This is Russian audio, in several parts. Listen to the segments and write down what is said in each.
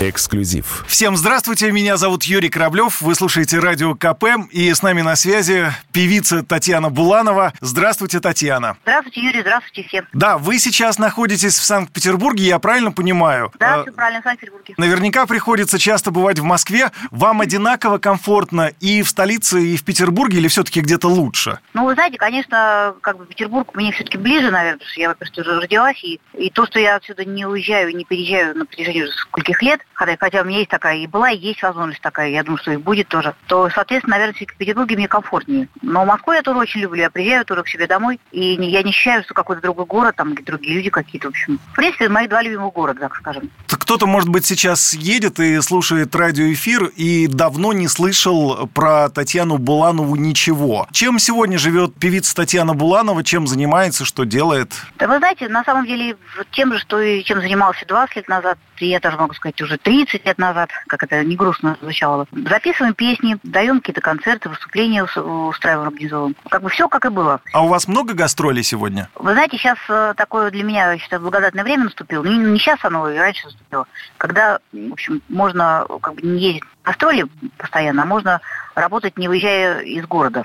Эксклюзив. Всем здравствуйте, меня зовут Юрий Кораблев, вы слушаете радио КП, и с нами на связи певица Татьяна Буланова. Здравствуйте, Татьяна. Здравствуйте, Юрий, здравствуйте всем. Да, вы сейчас находитесь в Санкт-Петербурге, я правильно понимаю? Да, А, все правильно, в Санкт-Петербурге. Наверняка приходится часто бывать в Москве. Вам одинаково комфортно и в столице, и в Петербурге, или все-таки где-то лучше? Ну, вы знаете, конечно, как бы Петербург мне все-таки ближе, наверное, потому что я, во-первых, уже родилась, и, и то, что я отсюда не уезжаю, не переезжаю на протяжении уже скольких лет, хотя, хотя у меня есть такая, и была, и есть возможность такая, я думаю, что и будет тоже, то, соответственно, наверное, в Петербурге мне комфортнее. Но Москву я тоже очень люблю, я приезжаю тоже к себе домой, и я не ощущаю, что какой-то другой город, там, другие люди какие-то, в общем. В принципе, мои два любимых города, так скажем. Кто-то, может быть, сейчас едет и слушает радиоэфир и давно не слышал про Татьяну Буланову ничего. Чем сегодня живет певица Татьяна Буланова, чем занимается, что делает? Да вы знаете, на самом деле, тем же, что и чем занимался 20 лет назад, и я даже могу сказать, уже 30 лет назад, как это не грустно звучало. Записываем песни, даем какие-то концерты, выступления ус- устраиваем, организовываем. Как бы все как и было. А у вас много гастролей сегодня? Вы знаете, сейчас э, такое для меня, я считаю, благодатное время наступило. Ну, не сейчас оно, и раньше наступило. Когда, в общем, можно как бы не ездить на гастроли постоянно, а можно работать, не выезжая из города.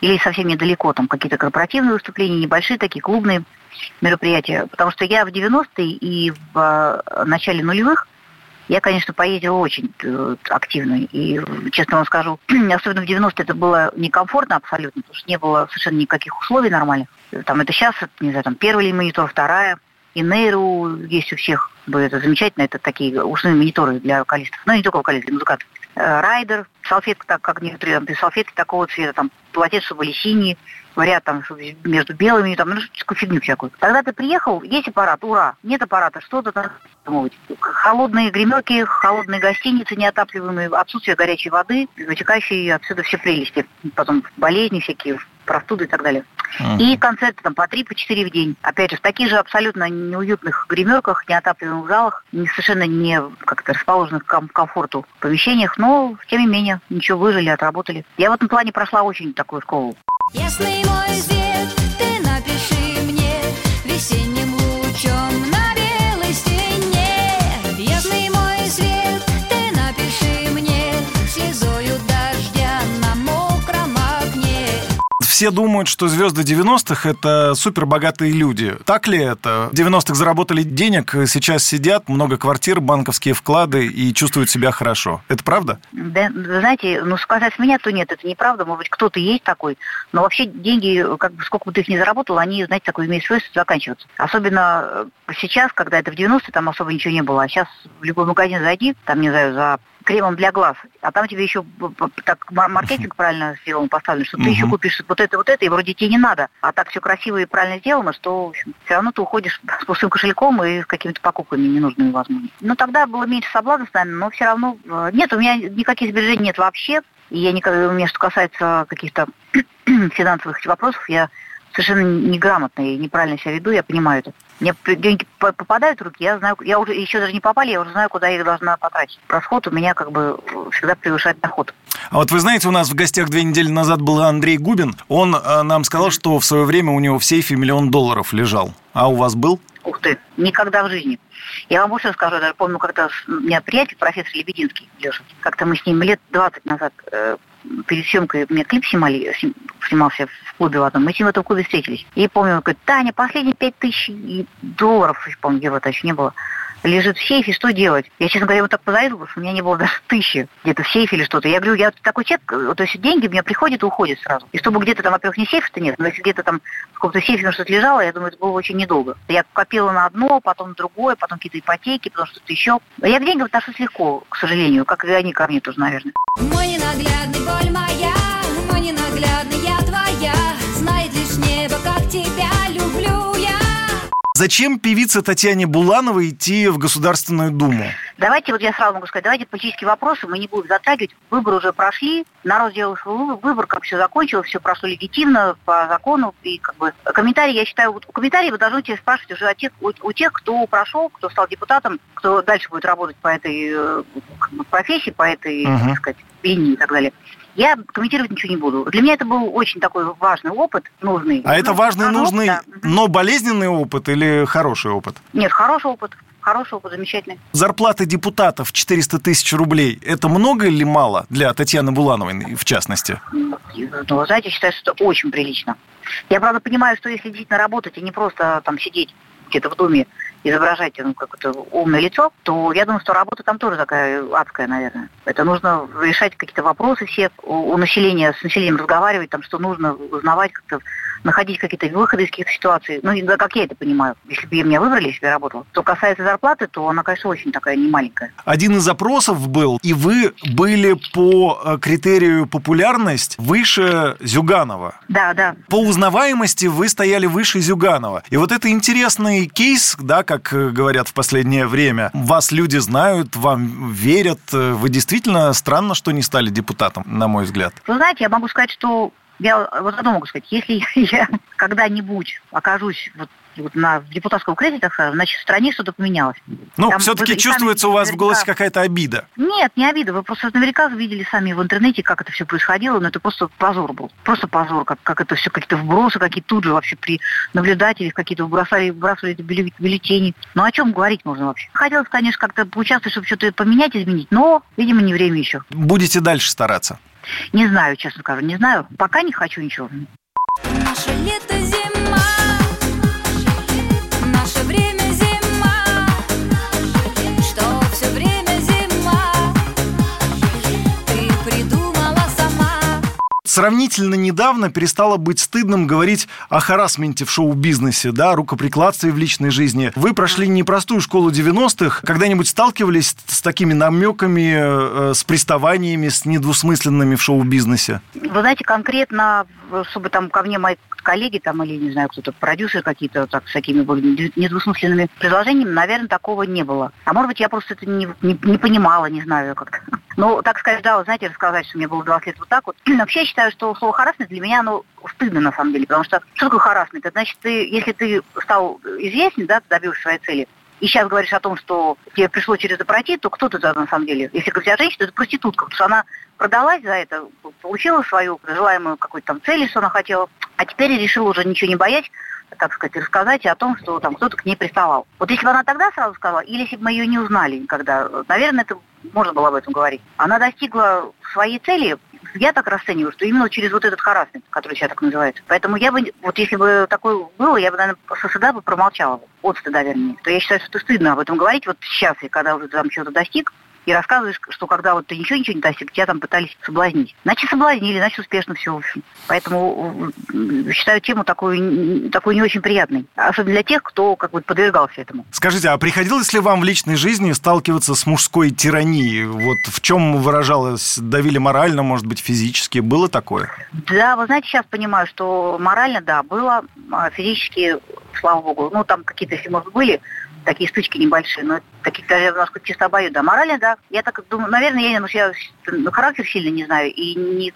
Или совсем недалеко, там какие-то корпоративные выступления, небольшие такие клубные мероприятия. Потому что я в 90-е и в э, начале нулевых я, конечно, поездила очень э, активно. И, честно вам скажу, особенно в 90-е это было некомфортно абсолютно, потому что не было совершенно никаких условий нормальных. Там это сейчас, не знаю, там первый монитор, вторая. И нейру есть у всех. Это замечательно, это такие ушные мониторы для вокалистов. Ну, не только вокалистов, для музыкантов. Э, Райдер, салфетка, так как некоторые там, салфетки такого цвета, там, полотенца, чтобы были синие, вариант там между белыми, там, ну, такую фигню всякую. Когда ты приехал, есть аппарат, ура, нет аппарата, что-то там. Холодные гримерки, холодные гостиницы неотапливаемые, отсутствие горячей воды, вытекающие отсюда все прелести. Потом болезни всякие, простуды и так далее. И концерты там по три, по четыре в день. Опять же, в таких же абсолютно неуютных гримерках, неотапливаемых залах, не, совершенно не как-то расположенных к ком- комфорту помещениях, но, тем не менее, ничего, выжили, отработали. Я в этом плане прошла очень такую школу. Ясный мой свет, ты напиши мне весенним Все думают, что звезды 90-х – это супербогатые люди. Так ли это? В 90-х заработали денег, сейчас сидят, много квартир, банковские вклады и чувствуют себя хорошо. Это правда? Да, знаете, ну, сказать меня, то нет, это неправда. Может быть, кто-то есть такой. Но вообще деньги, как бы сколько бы ты их ни заработал, они, знаете, такое имеют свойство заканчиваться. Особенно э, сейчас, когда это в 90-е, там особо ничего не было. А сейчас в любой магазин зайди, там, не знаю, за кремом для глаз, а там тебе еще так мар- маркетинг правильно сделан, поставлен, что ты Мгм. еще купишь вот это, вот это, и вроде тебе не надо. А так все красиво и правильно сделано, что, в общем, все равно ты уходишь с пустым кошельком и с какими-то покупками ненужными, возможно. Ну, тогда было меньше соблазнов, наверное, но все равно... э, Нет, у меня никаких сбережений нет вообще. И я никогда, у меня, что касается каких-то финансовых вопросов, я совершенно неграмотно и неправильно себя веду, я понимаю это. Мне деньги по- попадают в руки, я знаю, я уже еще даже не попали, я уже знаю, куда я их должна потратить. Расход у меня как бы всегда превышает доход. А вот вы знаете, у нас в гостях две недели назад был Андрей Губин. Он э, нам сказал, что в свое время у него в сейфе миллион долларов лежал. А у вас был? Ух ты, никогда в жизни. Я вам больше скажу, я даже помню, когда у меня приятель, профессор Лебединский, Леша, как-то мы с ним лет 20 назад э, перед съемкой мне клип снимали, сни- снимался в клубе в одном, мы с ним в этом клубе встретились. И помню, он говорит, Таня, последние пять тысяч долларов, помню, евро-то еще не было, лежит в сейфе, что делать? Я, честно говоря, его так позавидовала, что у меня не было даже тысячи где-то в сейфе или что-то. Я говорю, я такой человек, э, то есть деньги у меня приходят и уходят сразу. И чтобы где-то там, во-первых, не сейф-то нет, но если где-то там в каком-то сейфе что-то лежало, я думаю, это было очень недолго. Я копила на одно, потом другое, потом какие-то ипотеки, потом что-то еще. Я к деньгам отношусь легко, к сожалению, как и они ко мне тоже, наверное. Мой ненаглядный боль моя, Зачем певице Татьяне Булановой идти в Государственную Думу? Давайте, вот я сразу могу сказать, давайте политические вопросы мы не будем затрагивать. Выборы уже прошли, народ сделал свой выбор, как все закончилось, все прошло легитимно, по закону. И как бы комментарии, я считаю, вот комментарии вы должны спрашивать уже о тех, у, у тех, кто прошел, кто стал депутатом, кто дальше будет работать по этой э, как бы, профессии, по этой, Мгм. так сказать, пение и так далее. Я комментировать ничего не буду. Для меня это был очень такой важный опыт, нужный. А это Ну, важный, оно- нужный, да. но болезненный опыт или хороший опыт? Нет, хороший опыт. Хороший опыт, замечательный. Зарплата депутатов 400 тысяч рублей – это много или мало для Татьяны Булановой, в частности? Ну, знаете, я считаю, что это очень прилично. Я, правда, понимаю, что если действительно работать и не просто там сидеть где-то в доме, изображать ну, какое-то умное лицо, то я думаю, что работа там тоже такая адская, наверное. Это нужно решать какие-то вопросы все, у, у населения, с населением разговаривать, там, что нужно узнавать, как-то находить какие-то выходы из каких-то ситуаций. Ну, как я это понимаю. Если бы меня выбрали, если бы я работала. Что касается зарплаты, то она, конечно, очень такая немаленькая. Один из запросов был, и вы были по э, критерию популярность выше Зюганова. Да, да. По узнаваемости вы стояли выше Зюганова. И вот это интересный кейс, да, как э, говорят в последнее время. Вас люди знают, вам верят. Вы действительно странно, что не стали депутатом, на мой взгляд. Вы знаете, я могу сказать, что я вот одно могу сказать, если я когда-нибудь окажусь вот, вот на депутатском кресле, так сказать, значит, в стране что-то поменялось. Ну, все-таки вы сами чувствуется у вас в голосе какая-то обида. Нет, не обида. Вы просто наверняка видели сами в интернете, как это все происходило, но это просто позор был. Просто позор, как, как это все, какие-то вбросы, какие тут же вообще при наблюдателях какие-то выбросали, выбрасывали эти бюлле- бюллетени. Ну о чем говорить можно вообще? Хотелось, конечно, как-то поучаствовать, чтобы что-то поменять, изменить, но, видимо, не время еще. Будете дальше стараться. Не знаю, честно скажу, не знаю. Пока не хочу ничего. Наше лето Сравнительно недавно перестало быть стыдным говорить о харасменте в шоу-бизнесе, да, рукоприкладстве в личной жизни. Вы прошли непростую школу 90-х. Когда-нибудь сталкивались с такими намеками, э, с приставаниями, с недвусмысленными в шоу-бизнесе? Вы знаете, конкретно, чтобы там ко мне мои коллеги там или, не знаю, кто-то продюсер какие-то так с такими недвусмысленными предложениями, наверное, такого не было. А может быть, я просто это не, не, не понимала, не знаю как-то. Ну, так сказать, да, вы знаете, рассказать, что мне было 20 лет вот так вот. Вообще, я считаю, что слово харасмент для меня, оно стыдно на самом деле, потому что что такое харасмент? Это значит, ты, если ты стал известен, да, ты добился своей цели, и сейчас говоришь о том, что тебе пришло через это пройти, то кто ты на самом деле? Если у тебя женщина, то это проститутка, потому что она продалась за это, получила свою желаемую какую-то там цель, что она хотела, а теперь решила уже ничего не боять, так сказать, рассказать о том, что там кто-то к ней приставал. Вот если бы она тогда сразу сказала, или если бы мы ее не узнали никогда, наверное, это можно было об этом говорить. Она достигла своей цели, я так расцениваю, что именно через вот этот харасмент, который сейчас так называется. Поэтому я бы, вот если бы такое было, я бы, наверное, со стыда бы промолчала. От стыда, вернее. То я считаю, что это стыдно об этом говорить вот сейчас, и когда уже там чего-то достиг, и рассказываешь, что когда вот ты ничего-ничего не достиг, тебя там пытались соблазнить. Значит, соблазнили, значит, успешно все, в общем. Поэтому считаю тему такую, такую не очень приятной. Особенно для тех, кто как бы подвергался этому. Скажите, а приходилось ли вам в личной жизни сталкиваться с мужской тиранией? Вот в чем выражалось, давили морально, может быть, физически? Было такое? Да, вы знаете, сейчас понимаю, что морально, да, было, а физически, слава богу, ну, там какие-то, если, может, были такие стычки небольшие, но таких даже немножко чисто обоюдно. Да, морально, да. Я так думаю, наверное, я, ну, я ну, характер сильно не знаю, и не,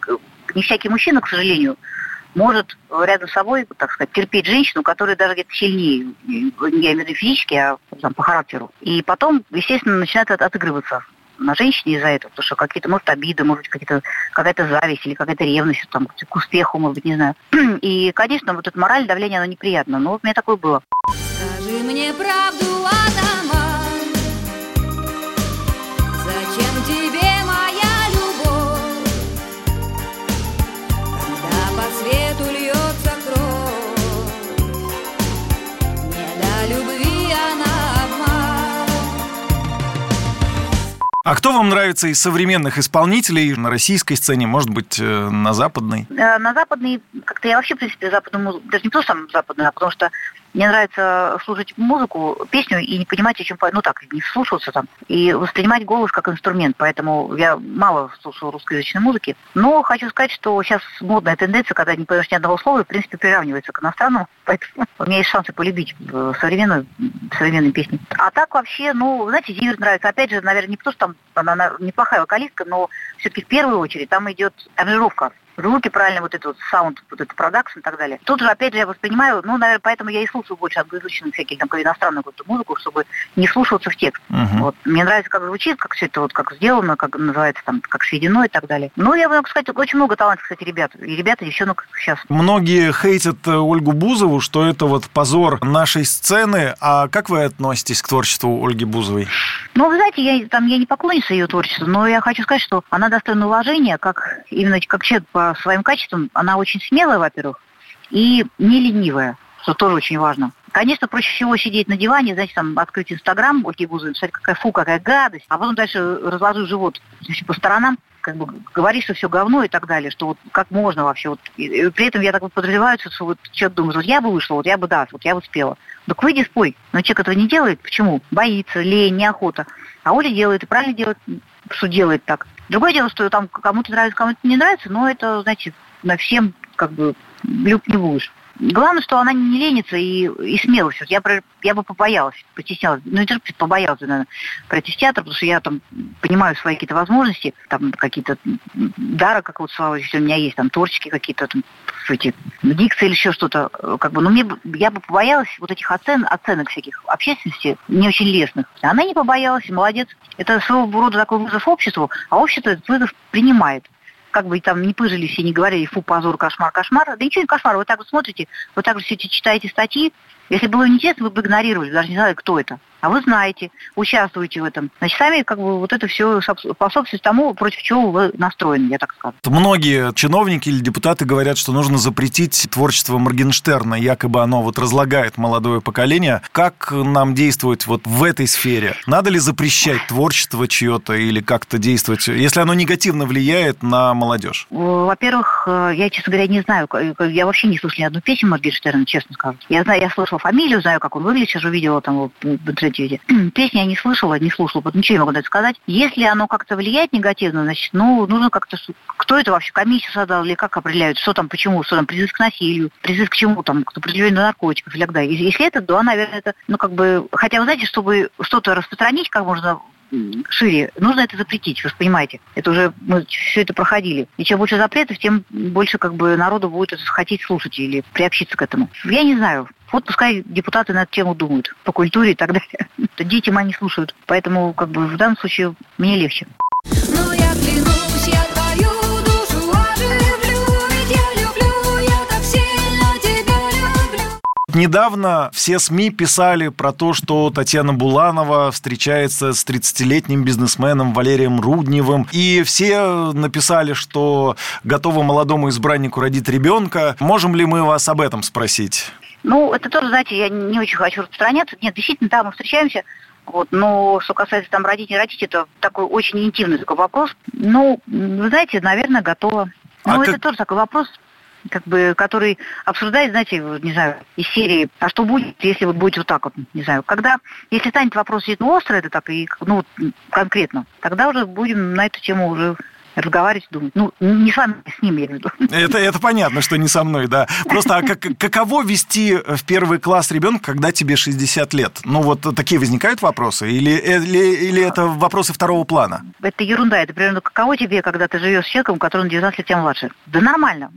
не всякий мужчина, к сожалению, может рядом с собой, так сказать, терпеть женщину, которая даже где-то сильнее, я имею физически, а там, по характеру. И потом, естественно, начинает от- отыгрываться на женщине из-за этого, потому что какие-то, может, обиды, может, какие-то, какая-то зависть или какая-то ревность там, к успеху, может быть, не знаю. И, конечно, вот это мораль, давление, оно неприятно. Но вот у меня такое было. Скажи мне правду, А кто вам нравится из современных исполнителей на российской сцене, может быть, э, на западной? Э, На западный, как-то я вообще, в принципе, западную музыку, даже не то сам западную, а потому что мне нравится слушать музыку, песню и не понимать, о чем. Ну так, не слушаться там. И воспринимать голос как инструмент. Поэтому я мало слушаю русскоязычной музыки. Но хочу сказать, что сейчас модная тенденция, когда не поешь ни одного слова, в принципе, приравнивается к иностранному. Поэтому у меня есть шансы полюбить э, современную, современные песни. А так вообще, ну, знаете, Зиверт нравится. Опять же, наверное, не потому, что там она, она неплохая вокалистка, но все-таки в первую очередь там идет аранжировка. Звуки правильно, вот этот вот саунд, вот это продакшн и так далее. Тут же, опять же, я воспринимаю, ну, наверное, поэтому я и слушаю больше англоязычных всяких там иностранную какую-то музыку, чтобы не слушаться в текст. Мгм. Вот. Мне нравится, как звучит, как все это вот как сделано, как называется там, как сведено и так далее. Ну, я могу сказать, очень много талантов, кстати, ребят. И ребята, и девчонок сейчас. Многие хейтят э, Ольгу Бузову, что это вот позор нашей сцены. А как вы относитесь к творчеству Ольги Бузовой? Ну, вы знаете, я, там, я не поклонница ее творчества, но я хочу сказать, что она достойна уважения, как именно как человек по своим качествам. Она очень смелая, во-первых, и не ленивая, что тоже очень важно. Конечно, проще всего сидеть на диване, знаете, там, открыть Инстаграм Ольги Бузовой, написать, какая фу, какая гадость, а потом дальше разложу живот значит, по сторонам, как бы говоришь, что все говно и так далее, что вот как можно вообще. Вот. И, и при этом я так вот подразумеваю, что вот человек думает, вот я бы вышла, вот я бы, да, вот я бы спела. Так выйди спой. Но человек этого не делает. Почему? Боится, лень, неохота. А Оля делает, и правильно делает, что делает так. Другое дело, что там кому-то нравится, кому-то не нравится, но это, значит, на всем как бы люб не будешь. Главное, что она не ленится и, и смелость. Вот я, я бы побоялась, постеснялась. Ну, не только побоялась, наверное, пройти в театр, потому что я там понимаю свои какие-то возможности, там какие-то м, дара, как вот слава, если у меня есть там творческие какие-то там эти дикции или еще что-то, э, как бы, но мне я бы побоялась вот этих оцен, оценок всяких общественности, не очень лестных. Она не побоялась, молодец. Это своего рода такой вызов обществу, а общество этот вызов принимает как бы там не пыжили все, не говорили, фу, позор, кошмар, кошмар. Да ничего не кошмар, вы так вот смотрите, вы так же все эти читаете статьи. Если было неинтересно, вы бы игнорировали, даже не знали, кто это. А вы знаете, участвуете в этом. Значит, сами как бы вот это все способствует тому, против чего вы настроены, я так скажу. Многие чиновники или депутаты говорят, что нужно запретить творчество Моргенштерна, якобы оно вот разлагает молодое поколение. Как нам действовать вот в этой сфере? Надо ли запрещать творчество чье-то или как-то действовать, если оно негативно влияет на молодежь? Во-первых, э, я, честно говоря, не знаю, я вообще не слышала ни одну песню Моргенштерна, честно скажу. Я знаю, я слышала фамилию, знаю, как он выглядит, сейчас увидела там его в интернете. Песни я не слышала, не слушала, вот ничего не могу это сказать. Если оно как-то влияет негативно, значит, ну, нужно как-то... Кто это вообще, комиссию создал или как определяют, что там, почему, что там, призыв к насилию, призыв к чему там, к определению наркотиков и так. Если- это, да, наверное, это, ну, как бы... Хотя, вы знаете, чтобы что-то распространить как можно шире, нужно это запретить, вы же понимаете. Это уже мы все это проходили. И чем больше запретов, тем больше как бы народу будет хотеть слушать или приобщиться к этому. Я не знаю. Вот пускай депутаты на эту тему думают по культуре и так далее. Дети мои не слушают. Поэтому как бы в данном случае мне легче. Ну я клянусь, я твою душу оживлю Ведь я люблю, я так сильно тебя люблю Недавно все СМИ писали про то, что Татьяна Буланова встречается с 30-летним бизнесменом Валерием Рудневым. И все написали, что готовы молодому избраннику родить ребенка. Можем ли мы вас об этом спросить? Ну, это тоже, знаете, я не очень хочу распространяться. Нет, действительно, да, мы встречаемся. Вот, но что касается там родить, не родить, это такой очень интимный такой вопрос. Ну, вы знаете, наверное, готова. А Ну, как- это тоже такой вопрос, как бы, который обсуждает, знаете, не знаю, из серии, а что будет, если вот будет вот так вот, не знаю, когда, если станет вопрос действительно острый, это так, и, ну, конкретно, тогда уже будем на эту тему уже разговаривать, думать. Ну, не с вами, с ним, я имею в виду. Это, это понятно, что не со мной, да. Просто а как, каково вести в первый класс ребенка, когда тебе 60 лет? Ну, вот такие возникают вопросы? Или, или, или это вопросы второго плана? Это ерунда. Это примерно каково тебе, когда ты живешь с человеком, который на 19 лет тебя младше? Да нормально.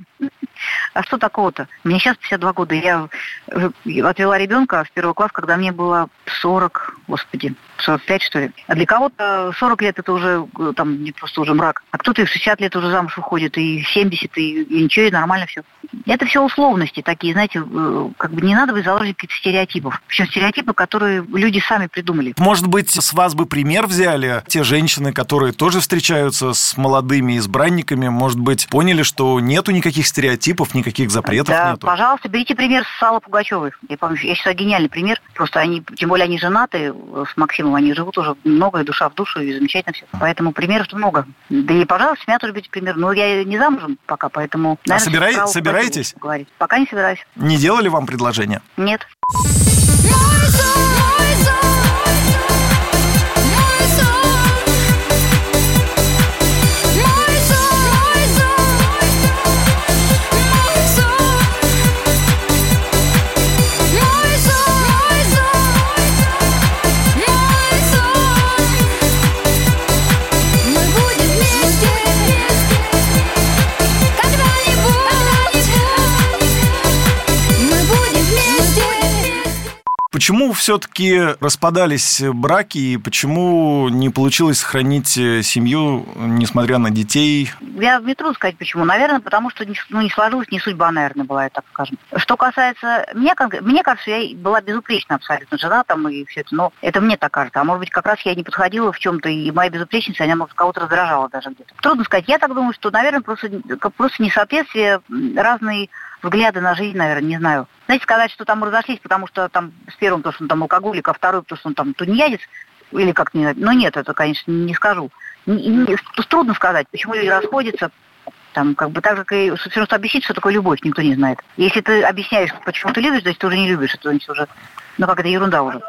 А что такого-то? Мне сейчас 52 года. Я э, отвела ребенка в первый класс, когда мне было 40, господи, 45, что ли. А для кого-то 40 лет это уже э, там не просто уже мрак. А кто-то и в 60 лет уже замуж выходит, и в 70, и, и ничего, и нормально все. Это все условности такие, знаете, э, как бы не надо быть заложником каких-то стереотипов. Причем стереотипы, которые люди сами придумали. Может быть, с вас бы пример взяли те женщины, которые тоже встречаются с молодыми избранниками, может быть, поняли, что нету никаких стереотипов, никаких запретов да, нету? пожалуйста, берите пример с Аллы Пугачевой. Я, помню, я считаю, гениальный пример. Просто они, тем более они женаты с Максимом, они живут уже много, и душа в душу, и замечательно все. Поэтому примеров-то много. Да и, пожалуйста, с меня тоже берите пример. Но я не замужем пока, поэтому... А наверное, собирай- с Аллой собираетесь? Пока не собираюсь. Не делали вам предложение? Нет. Почему все-таки распадались браки и почему не получилось сохранить семью, несмотря на детей? Я в метро сказать почему. Наверное, потому что ну, не сложилась, не судьба, наверное, была, так скажем. Что касается меня, мне кажется, я была безупречна абсолютно жена там и все это, но это мне так кажется. А может быть, как раз я не подходила в чем-то, и моя безупречность, она, может, кого-то раздражала даже где-то. Трудно сказать. Я так думаю, что, наверное, просто, просто несоответствие, разные взгляды на жизнь, наверное, не знаю. Знаете, сказать, что там разошлись, потому что там с первым, то, что он там алкоголик, а второй, потому что он там тунеядец, или как-то не Ну нет, это, конечно, не скажу. Не, трудно сказать, почему люди расходятся, там, как бы так, как и все равно объяснить, что такое любовь, никто не знает. Если ты объясняешь, почему ты любишь, значит, ты уже не любишь, это значит уже, ну, как это ерунда уже.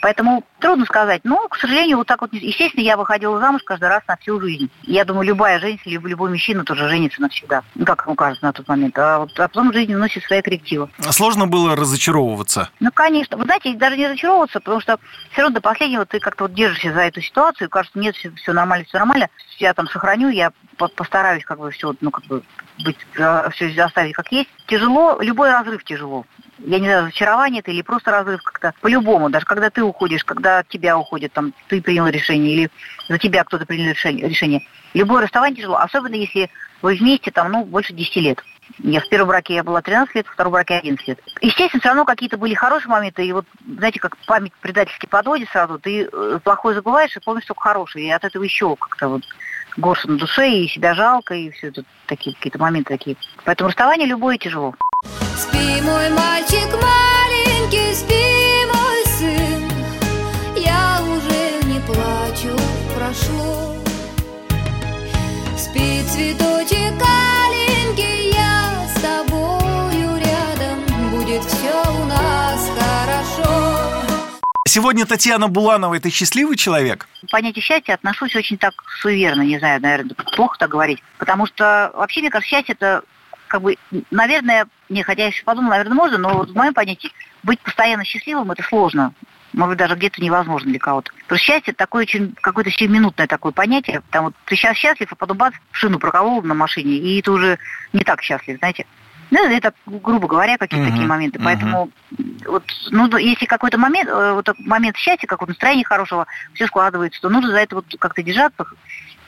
Поэтому трудно сказать. Но, к сожалению, вот так вот, естественно, я выходила замуж каждый раз на всю жизнь. Я думаю, любая женщина, любой, любой мужчина тоже женится навсегда. Ну, как ему кажется на тот момент. А, вот, а потом жизнь вносит свои коррективы. А сложно было разочаровываться? Ну, конечно. Вы знаете, даже не разочаровываться, потому что все равно до последнего ты как-то вот держишься за эту ситуацию, и кажется, нет, все, все нормально, все нормально. Я там сохраню, я постараюсь как бы все, ну, как бы быть, а, все оставить как есть. Тяжело, любой разрыв тяжело я не знаю, разочарование это или просто разрыв как-то по-любому, даже когда ты уходишь, когда от тебя уходит, там, ты принял решение или за тебя кто-то принял решение. Любое расставание тяжело, особенно если вы вместе там, ну, больше 10 лет. Я в первом браке я была 13 лет, в втором браке 11 лет. Естественно, все равно какие-то были хорошие моменты, и вот, знаете, как память предательски подводит сразу, ты э, плохое забываешь и помнишь только хорошее, и от этого еще как-то вот горше на душе, и себя жалко, и все это такие какие-то моменты такие. Поэтому расставание любое тяжело. Спи, мой мальчик маленький, спи, мой сын, я уже не плачу, прошло. Спи, цветочек аленький, я с тобою рядом, будет все у нас хорошо. Сегодня Татьяна Буланова – это счастливый человек? Понятие счастья отношусь очень так суеверно, не знаю, наверное, плохо так говорить. Потому что вообще, мне кажется, счастье – это как бы, наверное, не, хотя я еще подумала, наверное, можно, но вот в моем понятии быть постоянно счастливым – это сложно. Может быть, даже где-то невозможно для кого-то. Потому что счастье – такое очень, какое-то сиюминутное такое понятие. Там вот ты сейчас счастлив, а потом бац, шину проколол на машине, и ты уже не так счастлив, знаете. Ну, это, грубо говоря, какие-то uh-huh, такие моменты. Uh-huh. Поэтому, вот, ну, если какой-то момент, э, вот момент счастья, как вот настроение хорошего, все складывается, то нужно за это вот как-то держаться,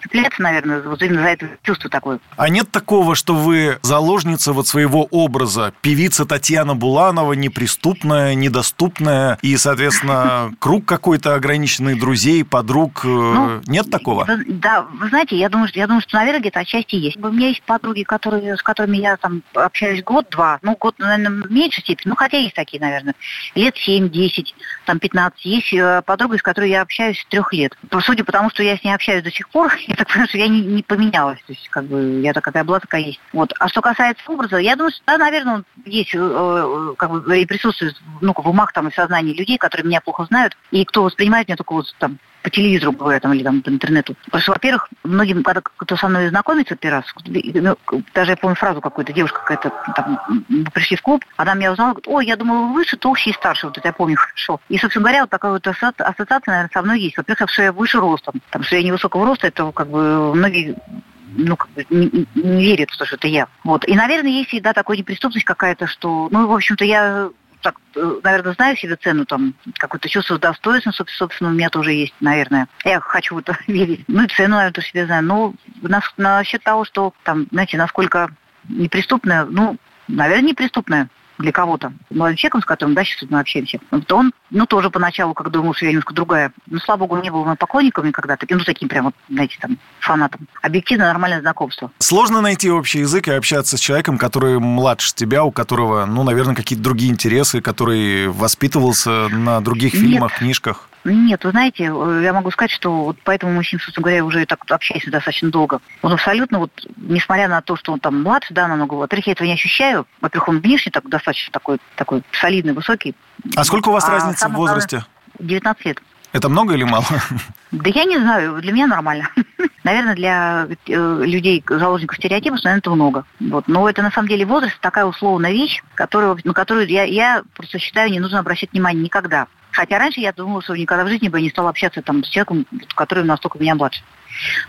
цепляться, наверное, вот именно за это чувство такое. А нет такого, что вы заложница вот своего образа, певица Татьяна Буланова, неприступная, недоступная, и, соответственно, круг какой-то ограниченный друзей, подруг, э, ну, нет такого? Да, вы знаете, я думаю, что, я думаю, что, наверное, где-то отчасти есть. У меня есть подруги, которые, с которыми я там общаюсь год-два, ну, год, наверное, в меньшей степени, ну, хотя есть такие, наверное, лет 7-10, там 15. Есть э, подруга, с которой я общаюсь с трех лет. Судя по тому, что я с ней общаюсь до сих пор, я так понимаю, что я не, не поменялась. То есть, как бы, я такая была, такая есть. Вот. А что касается образа, я думаю, что, да, наверное, есть, э, э как бы, и присутствует ну, в умах там, и сознании людей, которые меня плохо знают, и кто воспринимает меня только вот там по телевизору, говорят, там, или там по интернету. Потому что, во-первых, многим, когда кто со мной знакомится первый раз, ну, даже я помню фразу какую-то, девушка какая-то, там, пришли в клуб, она меня узнала, говорит, ой, я думала, вы выше, толще и старше, вот это я помню хорошо. И, собственно говоря, вот такая вот ассоциация, наверное, со мной есть. Во-первых, что я выше ростом, там, что я невысокого роста, это как бы многие ну, как бы не, не верят в то, что это я. Вот. И, наверное, есть всегда такая неприступность какая-то, что, ну, в общем-то, я так, э, наверное, знаю себе цену, там, какое-то чувство достоинства, собственно, у меня тоже есть, наверное. Я хочу это верить. Ну, и цену, наверное, тоже себе знаю. Но насчет того, что, там, знаете, насколько неприступная, ну, наверное, неприступная для кого-то, молодым человеком, с которым, да, сейчас мы общаемся, то он, ну, тоже поначалу, как думал, что я немножко другая. Ну, слава богу, не был моим поклонником никогда, таким, ну, таким прям, вот, знаете, там, фанатом. Объективно нормальное знакомство. Сложно найти общий язык и общаться с человеком, который младше тебя, у которого, ну, наверное, какие-то другие интересы, который воспитывался на других фильмах, Нет. книжках. Нет, вы знаете, э, я могу сказать, что вот поэтому мы с ним, собственно говоря, уже так общаемся достаточно долго. Он абсолютно, вот, несмотря на то, что он там младше, да, намного, во-первых, я этого не ощущаю. Во-первых, он внешне так, достаточно такой, такой солидный, высокий. А сколько у вас а разница в возрасте? 19 лет. Это много или мало? Да я не знаю, для меня нормально. Наверное, для э, людей, заложников стереотипов, наверное, это много. Вот. Но это на самом деле возраст такая условная вещь, которую, на которую я, я просто считаю, не нужно обращать внимание никогда. Хотя раньше я думала, что никогда в жизни бы не стала общаться там с человеком, который настолько меня младше.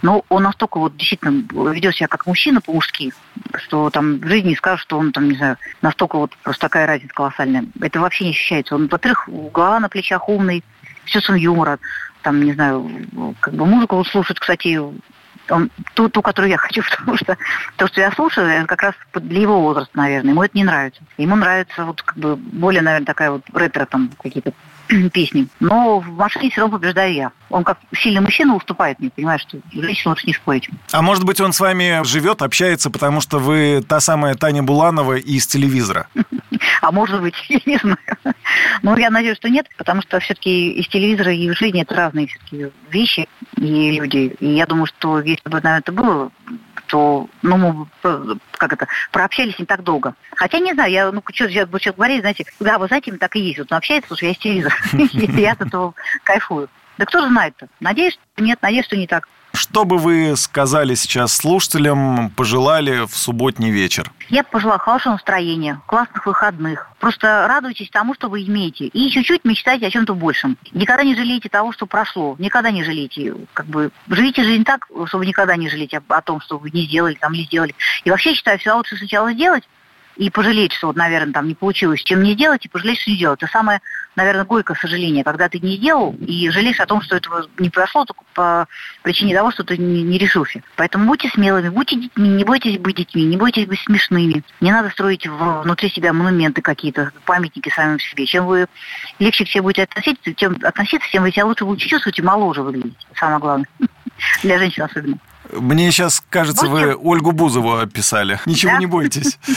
Но он настолько вот действительно ведет себя как мужчина по-мужски, что там в жизни не что он там, не знаю, настолько вот просто такая разница колоссальная. Это вообще не ощущается. Он, во-первых, голова на плечах умный, все с юмора, там, не знаю, как бы музыку вот слушает, кстати, он, ту, ту, которую я хочу, потому что то, что я слушаю, это как раз для его возраста, наверное. Ему это не нравится. Ему нравится вот как бы более, наверное, такая вот ретро там какие-то песни. Но в машине все равно побеждаю я. Он как сильный мужчина уступает мне, понимаешь, что женщина лучше не спорить. А может быть, он с вами живет, общается, потому что вы та самая Таня Буланова из телевизора? А может быть, я не знаю. Но я надеюсь, что нет, потому что все-таки из телевизора и в жизни это разные все-таки вещи и люди. И я думаю, что если бы, наверное, это было, то, ну, мы, как это, прообщались не так долго. Хотя, не знаю, я, ну, что я буду говорить, знаете, да, вы знаете, так и есть. Вот он общается, слушай, я из телевизора. Я от этого кайфую. Да кто же знает-то? Надеюсь, что нет, надеюсь, что не так. Что бы вы сказали сейчас слушателям, пожелали в субботний вечер? Я пожелала хорошего настроения, классных выходных. Просто радуйтесь тому, что вы имеете. И чуть-чуть мечтайте о чем-то большем. Никогда не жалейте того, что прошло. Никогда не жалейте. Как бы живите жизнь так, чтобы никогда не жалеть о, о том, что вы не сделали, там не сделали. И вообще считаю, всегда лучше сначала сделать, и пожалеть, что вот, наверное, там не получилось, чем не делать, и пожалеть, что не делать. Это самое, наверное, горькое сожаление, когда ты не сделал и жалеешь о том, что этого не произошло только по причине того, что ты не, не решился. Поэтому будьте смелыми, будьте детьми, не бойтесь быть детьми, не бойтесь быть смешными. Не надо строить внутри себя монументы какие-то, памятники самим себе. Чем вы легче к себе будете относиться, тем, относиться, тем вы себя лучше будете чувствовать и моложе выглядите. Самое главное. Для женщин особенно. Мне сейчас кажется, вы Ольгу Бузову описали. Ничего да? не бойтесь.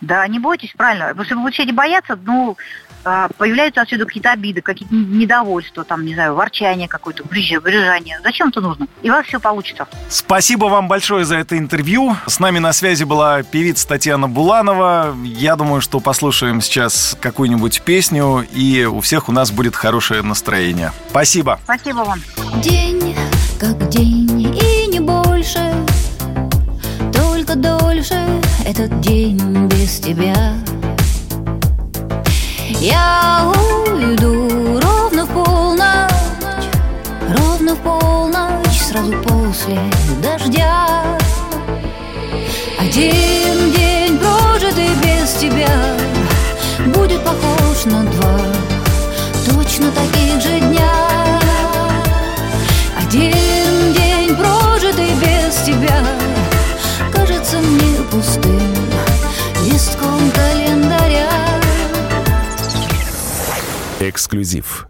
Да, не бойтесь, правильно. Потому что вы будете бояться, ну, а, появляются отсюда какие-то обиды, какие-то недовольства, там, не знаю, ворчание какое-то, брюзжание. Зачем это нужно? И у вас все получится. Спасибо вам большое за это интервью. С нами на связи была певица Татьяна Буланова. Я думаю, что послушаем сейчас какую-нибудь песню, и у всех у нас будет хорошее настроение. Спасибо. Спасибо вам. День как день этот Эксклюзив